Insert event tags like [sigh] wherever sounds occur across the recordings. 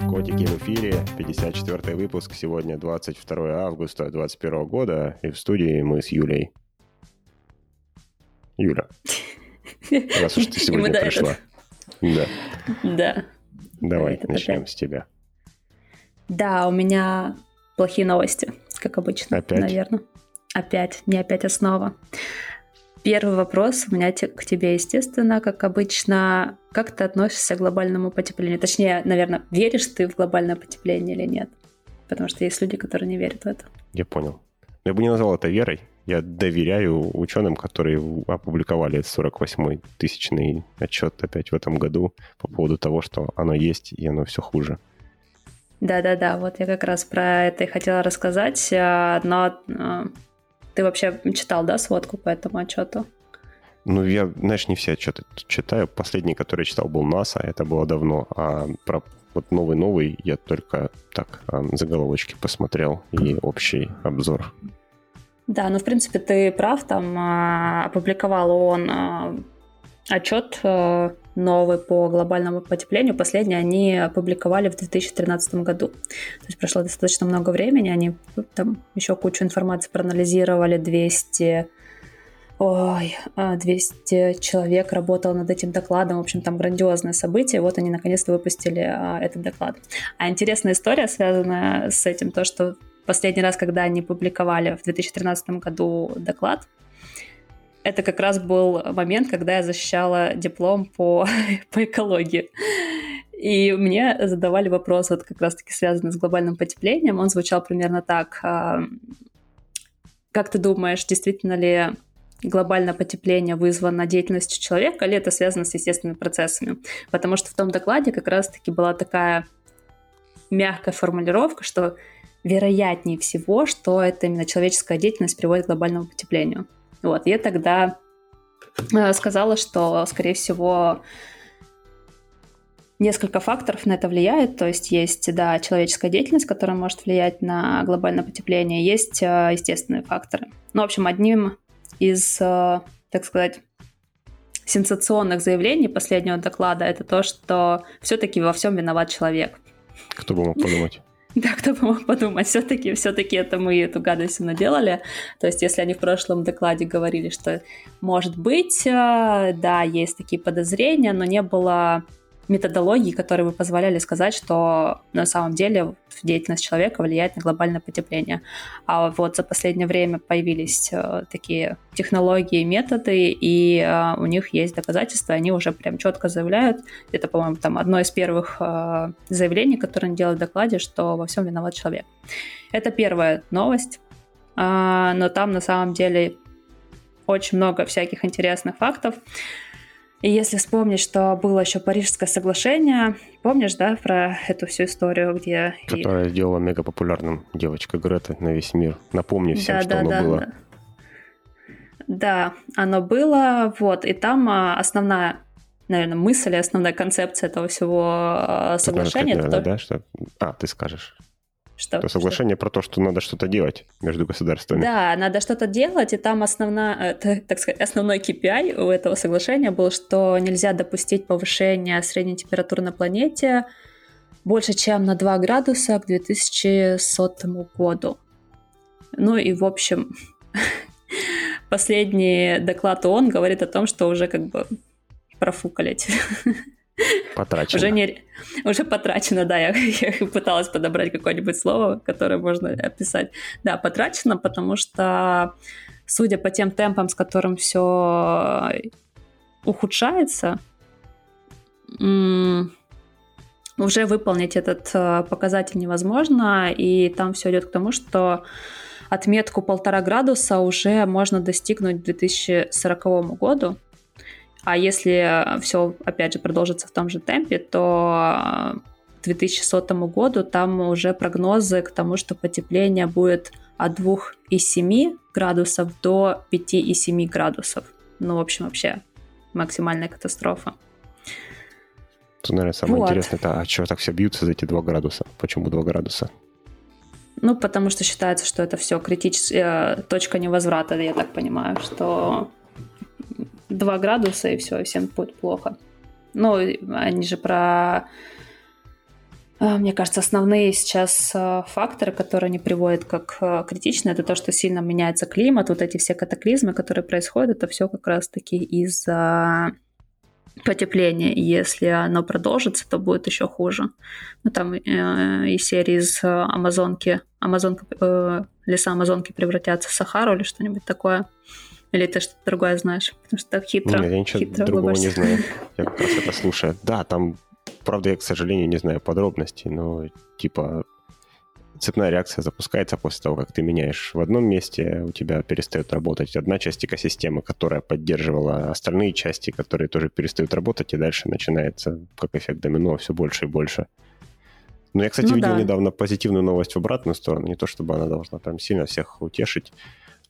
Наркотики в эфире, 54 выпуск, сегодня 22 августа 2021 года, и в студии мы с Юлей. Юля, раз уж ты [laughs] сегодня пришла. Да. Да. Давай, начнем с тебя. Да, у меня плохие новости, как обычно, наверное. Опять, не опять основа. Первый вопрос у меня к тебе, естественно, как обычно. Как ты относишься к глобальному потеплению? Точнее, наверное, веришь ты в глобальное потепление или нет? Потому что есть люди, которые не верят в это. Я понял. Я бы не назвал это верой. Я доверяю ученым, которые опубликовали 48-й тысячный отчет опять в этом году по поводу того, что оно есть и оно все хуже. Да-да-да, вот я как раз про это и хотела рассказать, но ты вообще читал, да, сводку по этому отчету? Ну, я, знаешь, не все отчеты читаю. Последний, который я читал, был НАСА, это было давно. А про вот новый-новый я только так а, заголовочки посмотрел и общий обзор. Да, ну, в принципе, ты прав. Там а, опубликовал он а, отчет а, новый по глобальному потеплению. Последний они опубликовали в 2013 году. То есть прошло достаточно много времени. Они там еще кучу информации проанализировали. 200 Ой, 200 человек работало над этим докладом. В общем, там грандиозное событие. Вот они наконец-то выпустили а, этот доклад. А интересная история, связанная с этим, то, что последний раз, когда они публиковали в 2013 году доклад, это как раз был момент, когда я защищала диплом по, [laughs] по экологии. И мне задавали вопрос, вот как раз-таки связанный с глобальным потеплением. Он звучал примерно так. А, как ты думаешь, действительно ли глобальное потепление вызвано деятельностью человека, или это связано с естественными процессами? Потому что в том докладе как раз-таки была такая мягкая формулировка, что вероятнее всего, что это именно человеческая деятельность приводит к глобальному потеплению. Вот, я тогда э, сказала, что, скорее всего, несколько факторов на это влияет. То есть есть, да, человеческая деятельность, которая может влиять на глобальное потепление, есть э, естественные факторы. Ну, в общем, одним из, э, так сказать, сенсационных заявлений последнего доклада это то, что все-таки во всем виноват человек. Кто бы мог подумать? [laughs] Да, кто бы мог подумать, все-таки все это мы эту гадость наделали. То есть, если они в прошлом докладе говорили, что может быть, э, да, есть такие подозрения, но не было методологии, которые бы позволяли сказать, что на самом деле деятельность человека влияет на глобальное потепление. А вот за последнее время появились э, такие технологии, методы, и э, у них есть доказательства, они уже прям четко заявляют, это, по-моему, там одно из первых э, заявлений, которые они делают в докладе, что во всем виноват человек. Это первая новость, э, но там на самом деле очень много всяких интересных фактов. И если вспомнить, что было еще Парижское соглашение, помнишь, да, про эту всю историю, где... Которая и... сделала мега популярным девочка Грета на весь мир. Напомни всем, да, что да, оно да, было. Да. да, оно было, вот, и там а, основная наверное, мысль, основная концепция этого всего а, соглашения. Наверное, то... да, что... А, ты скажешь. Что? То соглашение что? про то, что надо что-то делать между государствами. Да, надо что-то делать, и там основная, э, так сказать, основной KPI у этого соглашения был, что нельзя допустить повышения средней температуры на планете больше, чем на 2 градуса к 2100 году. Ну и, в общем, [laughs] последний доклад ООН говорит о том, что уже как бы профукали [laughs] Потрачено. Уже, не, уже потрачено, да, я, [laughs] я пыталась подобрать какое-нибудь слово, которое можно описать. Да, потрачено, потому что, судя по тем темпам, с которым все ухудшается, уже выполнить этот э, показатель невозможно, и там все идет к тому, что отметку полтора градуса уже можно достигнуть к 2040 году. А если все, опять же, продолжится в том же темпе, то к 2100 году там уже прогнозы к тому, что потепление будет от 2,7 градусов до 5,7 градусов. Ну, в общем, вообще максимальная катастрофа. Тут, наверное, самое вот. интересное, это, а чего так все бьются за эти 2 градуса? Почему 2 градуса? Ну, потому что считается, что это все критическая э, точка невозврата, я так понимаю, что 2 градуса, и все, и всем будет плохо. Ну, они же про А, мне кажется, основные сейчас а, факторы, которые они приводят как а, критичные, это то, что сильно меняется климат, вот эти все катаклизмы, которые происходят, это все как раз-таки из-за потепления. Если оно продолжится, то будет еще хуже. Ну, там э, и серии из Амазонки, Амазонка, э, леса Амазонки превратятся в Сахару или что-нибудь такое. Или ты что-то другое знаешь? Потому что так хитро. Нет, я ничего хитро другого не знаю. [laughs] Я как раз это слушаю. Да, там правда, я, к сожалению, не знаю подробностей, но типа цепная реакция запускается после того, как ты меняешь в одном месте, у тебя перестает работать одна часть экосистемы, которая поддерживала остальные части, которые тоже перестают работать, и дальше начинается, как эффект домино, все больше и больше. Но я, кстати, ну, видел да. недавно позитивную новость в обратную сторону, не то чтобы она должна прям сильно всех утешить,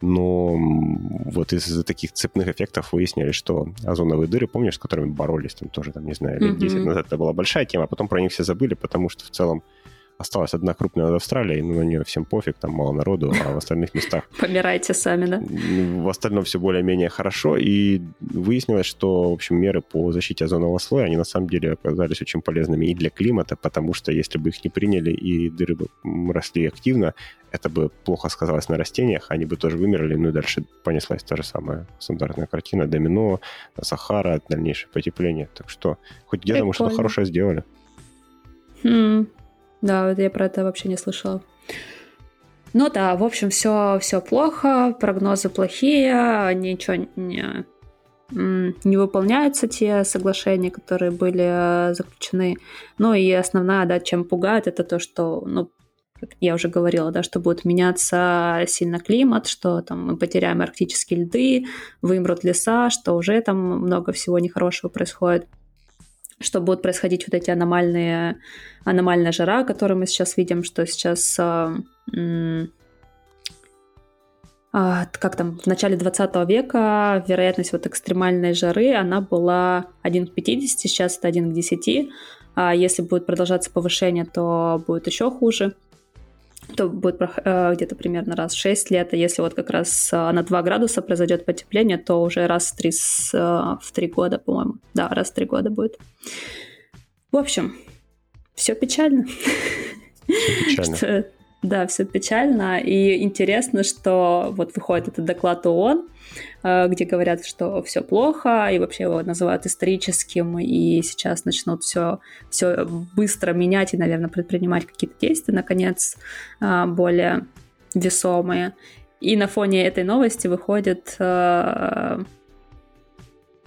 но вот из-за таких цепных эффектов выяснили, что озоновые дыры, помнишь, с которыми боролись там тоже, там, не знаю, лет mm-hmm. 10 назад, это была большая тема, а потом про них все забыли, потому что в целом Осталась одна крупная над Австралией, но на нее всем пофиг, там мало народу, а в остальных местах... [laughs] Помирайте сами, да? В остальном все более-менее хорошо, и выяснилось, что, в общем, меры по защите озонового слоя, они на самом деле оказались очень полезными и для климата, потому что если бы их не приняли и дыры бы росли активно, это бы плохо сказалось на растениях, они бы тоже вымерли, ну и дальше понеслась та же самая стандартная картина, домино, Сахара, дальнейшее потепление. Так что хоть где-то мы что-то хорошее сделали. Хм, да, я про это вообще не слышала. Ну да, в общем, все, все плохо, прогнозы плохие, ничего не, не выполняются те соглашения, которые были заключены. Ну и основная, да, чем пугает, это то, что, ну, я уже говорила, да, что будет меняться сильно климат, что там мы потеряем арктические льды, вымрут леса, что уже там много всего нехорошего происходит что будут происходить вот эти аномальные, аномальная жара, которую мы сейчас видим, что сейчас а, а, как там, в начале 20 века вероятность вот экстремальной жары, она была 1 к 50, сейчас это 1 к 10. А если будет продолжаться повышение, то будет еще хуже то будет э, где-то примерно раз в 6 лет, а если вот как раз э, на 2 градуса произойдет потепление, то уже раз в 3, э, в 3 года, по-моему. Да, раз в 3 года будет. В общем, все печально. Все печально. [laughs] Да, все печально. И интересно, что вот выходит этот доклад ООН, э, где говорят, что все плохо, и вообще его называют историческим, и сейчас начнут все, все быстро менять и, наверное, предпринимать какие-то действия, наконец, э, более весомые. И на фоне этой новости выходит э,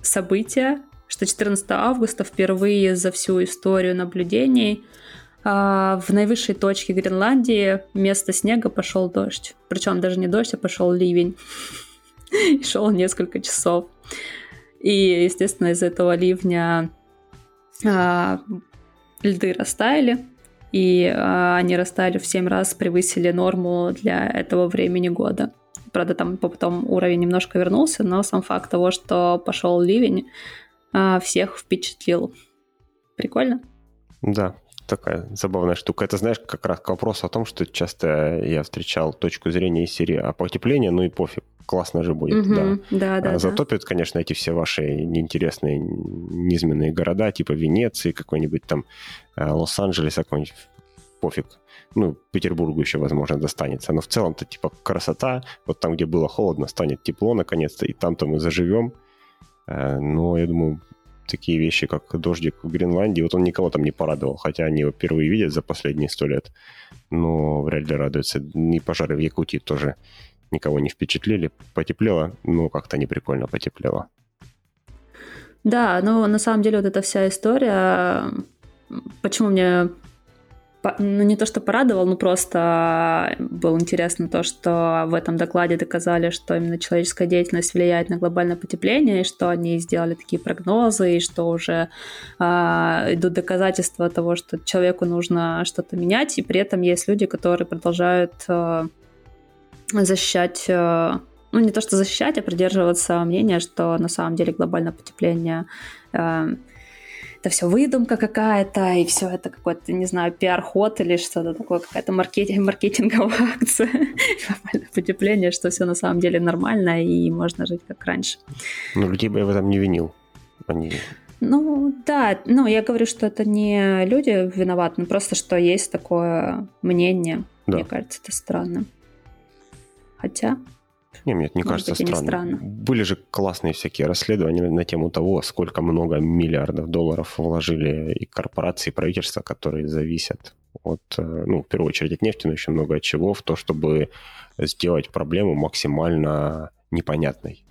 событие, что 14 августа впервые за всю историю наблюдений а, в наивысшей точке Гренландии вместо снега пошел дождь. Причем даже не дождь, а пошел ливень. [laughs] И шел несколько часов. И, естественно, из этого ливня а, льды растаяли, и а, они растаяли в 7 раз, превысили норму для этого времени года. Правда, там потом уровень немножко вернулся, но сам факт того, что пошел ливень, а, всех впечатлил. Прикольно? Да, такая забавная штука. Это, знаешь, как раз к вопросу о том, что часто я встречал точку зрения из серии «А потепление, ну и пофиг, классно же будет». Угу, да. Да, да, Затопят, да. конечно, эти все ваши неинтересные низменные города, типа Венеции, какой-нибудь там э, Лос-Анджелес, какой-нибудь пофиг. Ну, Петербургу еще, возможно, достанется. Но в целом-то, типа, красота. Вот там, где было холодно, станет тепло, наконец-то, и там-то мы заживем. Э, но, я думаю, такие вещи, как дождик в Гренландии, вот он никого там не порадовал, хотя они его впервые видят за последние сто лет, но вряд ли радуются. И пожары в Якутии тоже никого не впечатлили. Потеплело, но как-то не прикольно потеплело. Да, но на самом деле вот эта вся история, почему мне ну, не то, что порадовал, но просто было интересно то, что в этом докладе доказали, что именно человеческая деятельность влияет на глобальное потепление, и что они сделали такие прогнозы, и что уже э, идут доказательства того, что человеку нужно что-то менять, и при этом есть люди, которые продолжают э, защищать э, ну, не то что защищать, а придерживаться мнения, что на самом деле глобальное потепление э, это все выдумка какая-то, и все это какой-то, не знаю, пиар-ход или что-то такое, какая-то маркетинг, [laughs] маркетинговая акция, [laughs] потепление, что все на самом деле нормально, и можно жить как раньше. Ну, людей бы я в этом не винил. Они Ну, да, ну, я говорю, что это не люди виноваты, но просто, что есть такое мнение. Да. Мне кажется, это странно. Хотя... Не, мне это не кажется быть, странно. странно. Были же классные всякие расследования на тему того, сколько много миллиардов долларов вложили и корпорации, и правительства, которые зависят от, э, ну, в первую очередь от нефти, но еще много от чего, в то, чтобы сделать проблему максимально непонятной.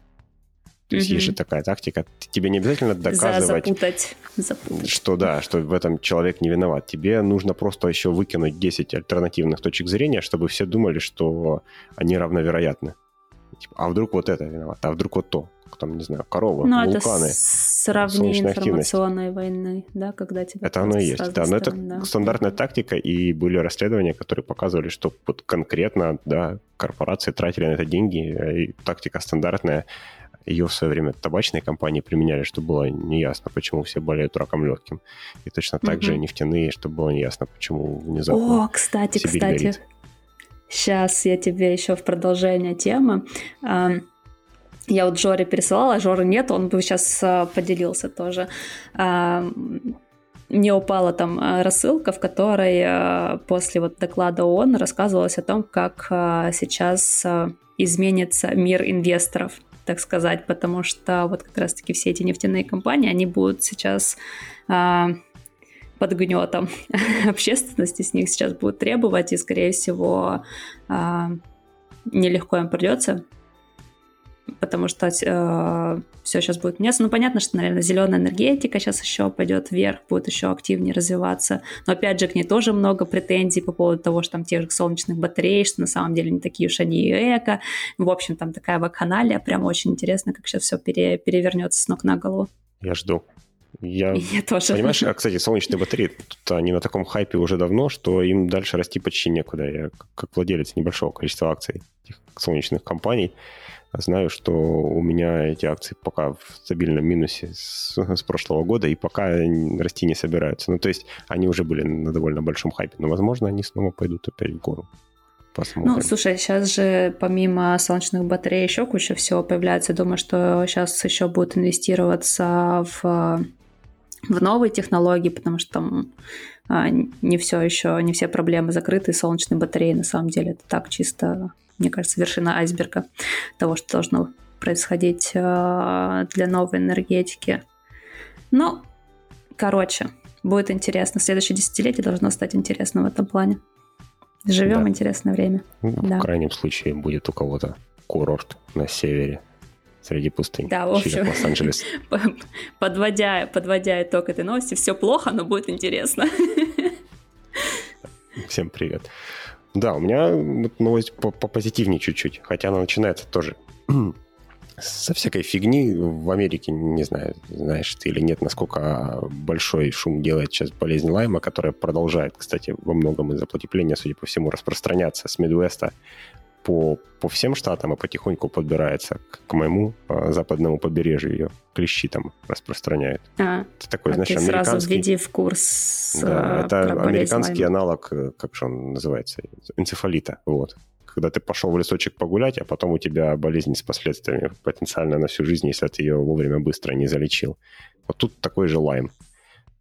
То есть mm-hmm. есть же такая тактика. Тебе не обязательно доказывать, запутать. Запутать. что да, что в этом человек не виноват. Тебе нужно просто еще выкинуть 10 альтернативных точек зрения, чтобы все думали, что они равновероятны. Типа, а вдруг вот это виноват, а вдруг вот то. Там, не знаю, корова, ну, вулканы. Это сравнение информационной активность. войны, да, когда тебе Это оно и есть, да. Но это да. стандартная тактика, и были расследования, которые показывали, что вот конкретно, да, корпорации тратили на это деньги, и тактика стандартная ее в свое время табачные компании применяли, чтобы было неясно, почему все болеют раком легким. И точно так угу. же нефтяные, чтобы было неясно, почему внезапно О, кстати, Сибирь кстати. Горит. Сейчас я тебе еще в продолжение темы. Я вот Жоре пересылала, а Жоры нет, он бы сейчас а, поделился тоже. Мне упала там а, рассылка, в которой после вот доклада ООН рассказывалось о том, как сейчас изменится мир инвесторов так сказать, потому что вот как раз-таки все эти нефтяные компании, они будут сейчас а, под гнетом [laughs] общественности, с них сейчас будут требовать, и, скорее всего, а, нелегко им придется потому что э, все сейчас будет меняться. Ну, понятно, что, наверное, зеленая энергетика сейчас еще пойдет вверх, будет еще активнее развиваться. Но, опять же, к ней тоже много претензий по поводу того, что там тех же солнечных батарей, что на самом деле не такие уж они и эко. В общем, там такая вакханалия. Прям очень интересно, как сейчас все пере, перевернется с ног на голову. Я жду. Я, я тоже. Понимаешь, а, кстати, солнечные батареи, тут они на таком хайпе уже давно, что им дальше расти почти некуда. Я как владелец небольшого количества акций этих солнечных компаний, Знаю, что у меня эти акции пока в стабильном минусе с, с прошлого года и пока расти не собираются. Ну, то есть они уже были на довольно большом хайпе, но, возможно, они снова пойдут опять в гору. Посмотрим. Ну, слушай, сейчас же помимо солнечных батарей еще куча всего появляется. Думаю, что сейчас еще будут инвестироваться в, в новые технологии, потому что там а, не все еще, не все проблемы закрыты. Солнечные батареи на самом деле это так чисто мне кажется, вершина айсберга того, что должно происходить э, для новой энергетики. Но, короче, будет интересно. Следующее десятилетие должно стать интересным в этом плане. Живем да. интересное время. Ну, да. В крайнем случае будет у кого-то курорт на севере среди пустынь. Да, в общем, Лос-Анджелес. [laughs] Подводя, подводя итог этой новости, все плохо, но будет интересно. [laughs] Всем привет. Да, у меня новость попозитивнее чуть-чуть, хотя она начинается тоже [clears throat] со всякой фигни в Америке, не знаю, знаешь ты или нет, насколько большой шум делает сейчас болезнь Лайма, которая продолжает, кстати, во многом из-за потепления, судя по всему, распространяться с Мидуэста по, по всем штатам и потихоньку подбирается к, к моему а, западному побережью. Ее клещи там распространяют. А, это такой, а знаешь, ты американский... сразу введи в курс Да, это американский аналог, э, как же он называется, энцефалита. Вот. Когда ты пошел в лесочек погулять, а потом у тебя болезнь с последствиями потенциально на всю жизнь, если ты ее вовремя быстро не залечил. Вот тут такой же лайм.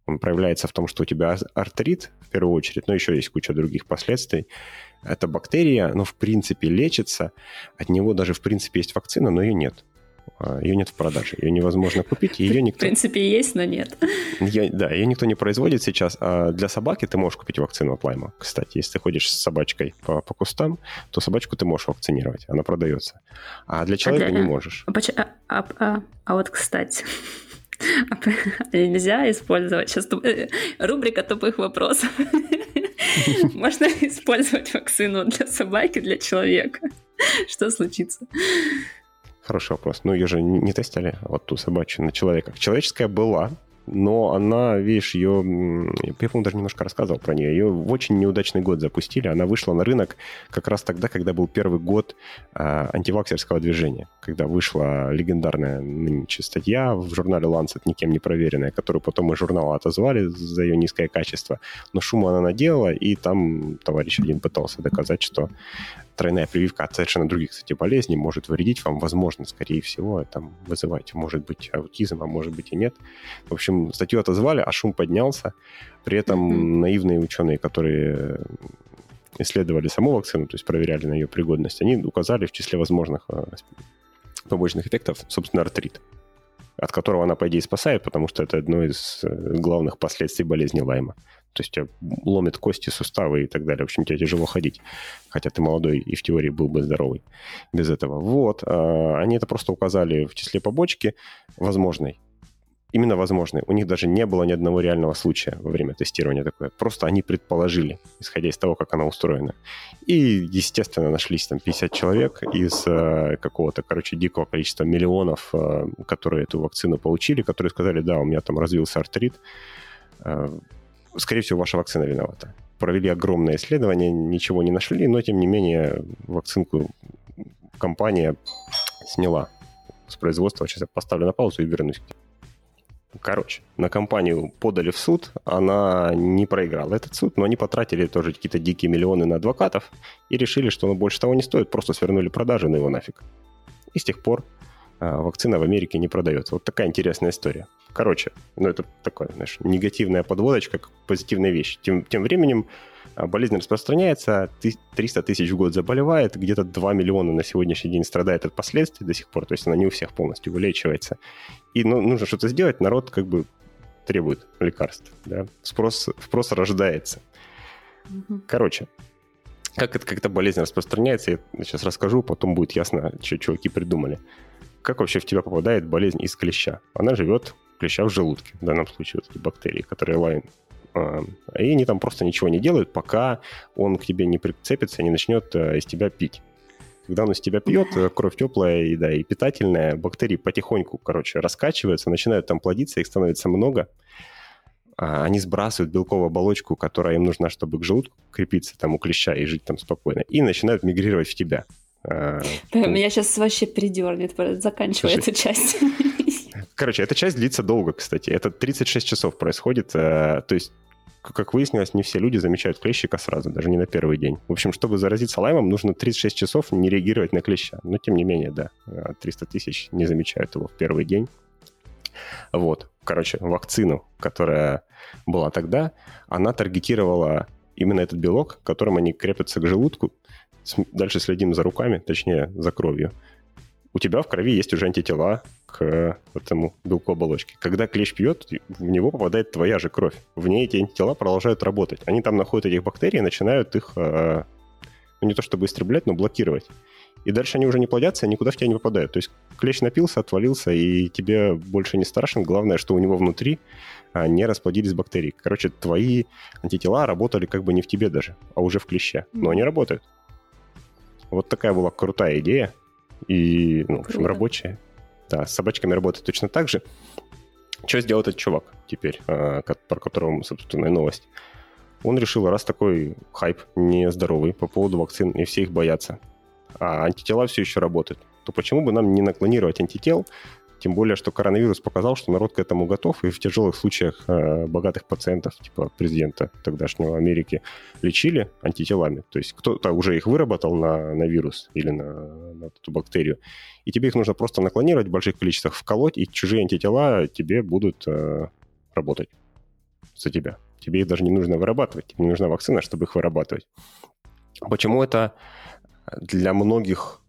Он проявляется в том, что у тебя артрит, в первую очередь, но еще есть куча других последствий. Это бактерия, но в принципе лечится. От него даже в принципе есть вакцина, но ее нет. А, ее нет в продаже, ее невозможно купить, ее никто... В принципе, есть, но нет. Ее, да, ее никто не производит сейчас. А для собаки ты можешь купить вакцину от лайма. Кстати, если ты ходишь с собачкой по, по кустам, то собачку ты можешь вакцинировать, она продается. А для человека а для... не можешь. А, а, а, а, а вот, кстати, [laughs] нельзя использовать сейчас. Э, рубрика тупых вопросов. [laughs] Можно использовать вакцину для собаки, для человека. Что случится? Хороший вопрос. Ну, ее же не тестили, вот ту собачью на человека. Человеческая была, но она, видишь, ее, я, по-моему, даже немножко рассказывал про нее, ее в очень неудачный год запустили, она вышла на рынок как раз тогда, когда был первый год э, антиваксерского движения, когда вышла легендарная нынче статья в журнале Lancet, никем не проверенная, которую потом из журнала отозвали за ее низкое качество, но шума она наделала, и там товарищ один пытался доказать, что тройная прививка от совершенно других, кстати, болезней может вредить вам, возможно, скорее всего, там, вызывать, может быть, аутизм, а может быть и нет. В общем, статью отозвали, а шум поднялся. При этом mm-hmm. наивные ученые, которые исследовали саму вакцину, то есть проверяли на ее пригодность, они указали в числе возможных э, побочных эффектов, собственно, артрит, от которого она, по идее, спасает, потому что это одно из э, главных последствий болезни Лайма. То есть тебя ломит кости, суставы и так далее. В общем, тебе тяжело ходить. Хотя ты молодой и в теории был бы здоровый без этого. Вот. А, они это просто указали в числе побочки возможной именно возможны. У них даже не было ни одного реального случая во время тестирования такое. Просто они предположили, исходя из того, как она устроена. И, естественно, нашлись там 50 человек из э, какого-то, короче, дикого количества миллионов, э, которые эту вакцину получили, которые сказали, да, у меня там развился артрит. Скорее всего, ваша вакцина виновата. Провели огромное исследование, ничего не нашли, но, тем не менее, вакцинку компания сняла с производства. Сейчас я поставлю на паузу и вернусь к. Короче, на компанию подали в суд, она не проиграла этот суд, но они потратили тоже какие-то дикие миллионы на адвокатов и решили, что оно больше того не стоит, просто свернули продажи на его нафиг. И с тех пор а, вакцина в Америке не продается. Вот такая интересная история. Короче, ну это такая, знаешь, негативная подводочка, позитивная вещь. Тем, тем временем а, болезнь распространяется, 300 тысяч в год заболевает, где-то 2 миллиона на сегодняшний день страдает от последствий до сих пор, то есть она не у всех полностью вылечивается. И ну, нужно что-то сделать, народ как бы требует лекарств, да? спрос, спрос рождается. Короче, как, это, как эта болезнь распространяется, я сейчас расскажу, потом будет ясно, что чуваки придумали. Как вообще в тебя попадает болезнь из клеща? Она живет, клеща в желудке, в данном случае вот эти бактерии, которые лайн и они там просто ничего не делают, пока он к тебе не прицепится, не начнет э, из тебя пить. Когда он из тебя пьет, э, кровь теплая и, да, и питательная, бактерии потихоньку, короче, раскачиваются, начинают там плодиться, их становится много. А, они сбрасывают белковую оболочку, которая им нужна, чтобы к желудку крепиться там у клеща и жить там спокойно, и начинают мигрировать в тебя. А, Меня сейчас вообще придернет, заканчивая эту часть. Короче, эта часть длится долго, кстати. Это 36 часов происходит. Э, то есть как выяснилось, не все люди замечают клещика сразу, даже не на первый день. В общем, чтобы заразиться лаймом, нужно 36 часов не реагировать на клеща. Но, тем не менее, да, 300 тысяч не замечают его в первый день. Вот, короче, вакцину, которая была тогда, она таргетировала именно этот белок, которым они крепятся к желудку. Дальше следим за руками, точнее, за кровью у тебя в крови есть уже антитела к этому белку оболочки. Когда клещ пьет, в него попадает твоя же кровь. В ней эти антитела продолжают работать. Они там находят этих бактерий и начинают их, э, ну не то чтобы истреблять, но блокировать. И дальше они уже не плодятся, никуда в тебя не попадают. То есть клещ напился, отвалился, и тебе больше не страшен. Главное, что у него внутри а, не расплодились бактерии. Короче, твои антитела работали как бы не в тебе даже, а уже в клеще. Но они работают. Вот такая была крутая идея. И, ну, в общем, рабочие. Да, с собачками работает точно так же. Что сделал этот чувак теперь, а, про которого, собственно, и новость? Он решил, раз такой хайп нездоровый по поводу вакцин, и все их боятся, а антитела все еще работают, то почему бы нам не наклонировать антител тем более, что коронавирус показал, что народ к этому готов, и в тяжелых случаях э, богатых пациентов, типа президента тогдашнего Америки, лечили антителами. То есть кто-то уже их выработал на, на вирус или на, на эту бактерию, и тебе их нужно просто наклонировать в больших количествах, вколоть, и чужие антитела тебе будут э, работать за тебя. Тебе их даже не нужно вырабатывать, не нужна вакцина, чтобы их вырабатывать. Почему это для многих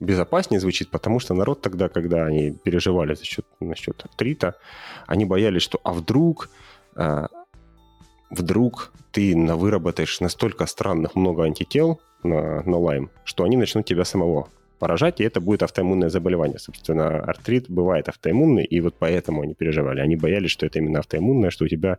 безопаснее звучит, потому что народ тогда, когда они переживали за счет, насчет трита, они боялись, что а вдруг, а, вдруг ты выработаешь настолько странных много антител на, на лайм, что они начнут тебя самого поражать, и это будет автоиммунное заболевание. Собственно, артрит бывает автоиммунный, и вот поэтому они переживали. Они боялись, что это именно автоиммунное, что у тебя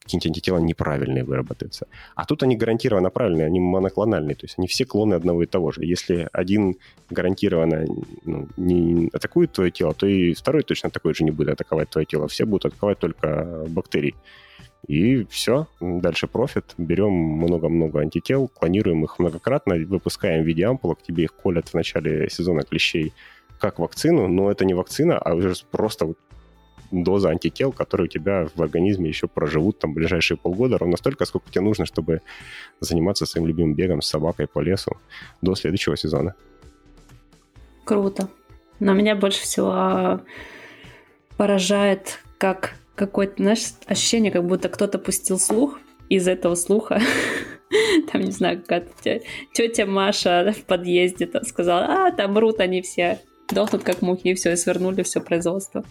какие-нибудь антитела неправильные выработаются. А тут они гарантированно правильные, они моноклональные, то есть они все клоны одного и того же. Если один гарантированно ну, не атакует твое тело, то и второй точно такой же не будет атаковать твое тело. Все будут атаковать только бактерии. И все, дальше профит. Берем много-много антител, клонируем их многократно, выпускаем в виде ампулок, тебе их колят в начале сезона клещей как вакцину, но это не вакцина, а уже просто вот доза антител, которые у тебя в организме еще проживут там ближайшие полгода, ровно столько, сколько тебе нужно, чтобы заниматься своим любимым бегом с собакой по лесу до следующего сезона. Круто. Но меня больше всего поражает, как какое-то, знаешь, ощущение, как будто кто-то пустил слух, из этого слуха [laughs] там, не знаю, какая-то тетя Маша в подъезде там сказала, а, там мрут они все, дохнут как мухи, и все, и свернули все производство.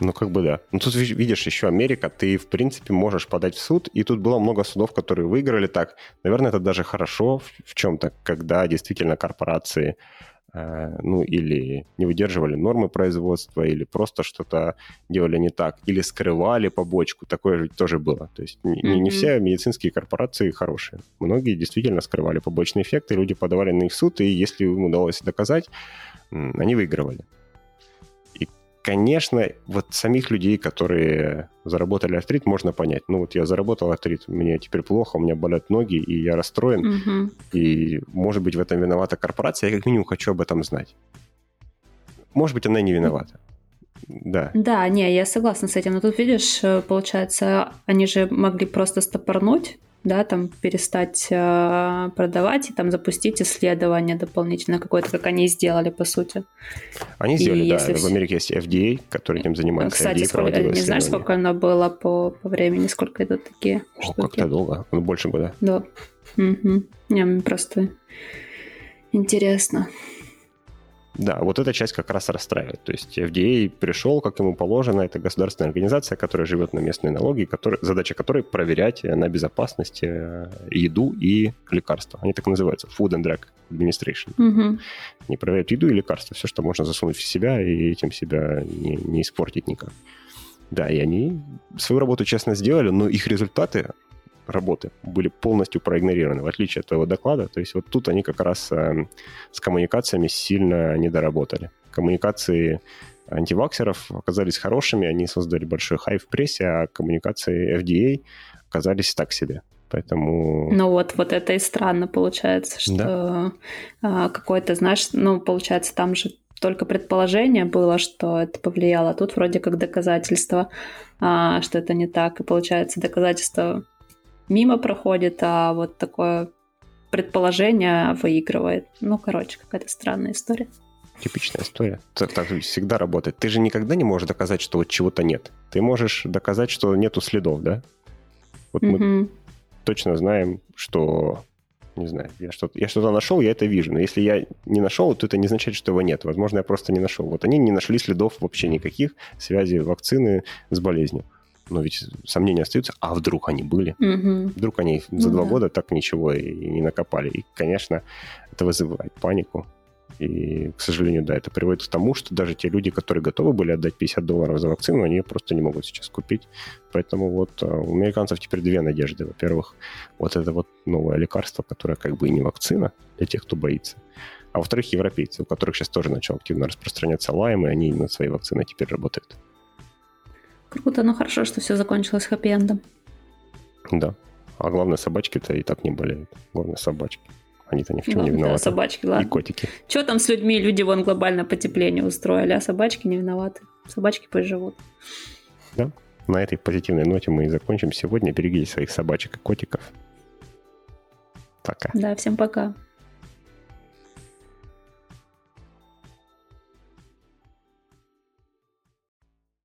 Ну, как бы да. Ну, тут видишь, еще Америка, ты, в принципе, можешь подать в суд, и тут было много судов, которые выиграли так. Наверное, это даже хорошо в чем-то, когда действительно корпорации ну, или не выдерживали нормы производства, или просто что-то делали не так, или скрывали побочку, такое же тоже было. То есть не, mm-hmm. не все медицинские корпорации хорошие. Многие действительно скрывали побочные эффекты, люди подавали на их суд, и если им удалось доказать, они выигрывали конечно, вот самих людей, которые заработали артрит, можно понять. Ну вот я заработал артрит, мне теперь плохо, у меня болят ноги, и я расстроен. Угу. И, может быть, в этом виновата корпорация. Я как минимум хочу об этом знать. Может быть, она не виновата. Да. Да, не, я согласна с этим. Но тут, видишь, э, получается, они же могли просто стопорнуть да, там перестать э, продавать и там запустить исследование дополнительно какое-то, как они сделали, по сути. Они сделали, и да. Если... В Америке есть FDA, который этим занимается. Кстати, FDA сколько, не знаешь, сколько оно было по, по времени, сколько идут такие штуки? как-то долго, ну, больше года. Да. Угу. Не, просто интересно. Да, вот эта часть как раз расстраивает. То есть FDA пришел, как ему положено, это государственная организация, которая живет на местные налоги, который, задача которой проверять на безопасность э, еду и лекарства. Они так называются, Food and Drug Administration. Угу. Они проверяют еду и лекарства, все, что можно засунуть в себя и этим себя не, не испортить никак. Да, и они свою работу честно сделали, но их результаты работы были полностью проигнорированы, в отличие от твоего доклада. То есть вот тут они как раз э, с коммуникациями сильно не доработали. Коммуникации антиваксеров оказались хорошими, они создали большой хай в прессе, а коммуникации FDA оказались так себе. Поэтому... Ну вот, вот это и странно получается, что да. А, какой-то, знаешь, ну, получается, там же только предположение было, что это повлияло. Тут вроде как доказательство, а, что это не так. И получается, доказательство мимо проходит, а вот такое предположение выигрывает. Ну, короче, какая-то странная история. Типичная история. Так, так всегда работает. Ты же никогда не можешь доказать, что вот чего-то нет. Ты можешь доказать, что нету следов, да? Вот mm-hmm. мы точно знаем, что не знаю, я что-то, я что-то нашел, я это вижу. Но если я не нашел, то это не означает, что его нет. Возможно, я просто не нашел. Вот они не нашли следов вообще никаких связи вакцины с болезнью но ведь сомнения остаются, а вдруг они были? Угу. Вдруг они за ну, два да. года так ничего и не накопали. И, конечно, это вызывает панику. И, к сожалению, да, это приводит к тому, что даже те люди, которые готовы были отдать 50 долларов за вакцину, они ее просто не могут сейчас купить. Поэтому вот а, у американцев теперь две надежды. Во-первых, вот это вот новое лекарство, которое как бы и не вакцина для тех, кто боится. А во-вторых, европейцы, у которых сейчас тоже начал активно распространяться лайм, и они над своей вакциной теперь работают. Круто, ну хорошо, что все закончилось хэппи-эндом. Да. А главное, собачки-то и так не болеют. Главное, собачки. Они-то ни в чем ну, не виноваты. Да, собачки, ладно. И котики. Что там с людьми? Люди вон глобальное потепление устроили, а собачки не виноваты. Собачки пусть живут. Да. На этой позитивной ноте мы и закончим сегодня. Берегите своих собачек и котиков. Пока. Да, всем пока.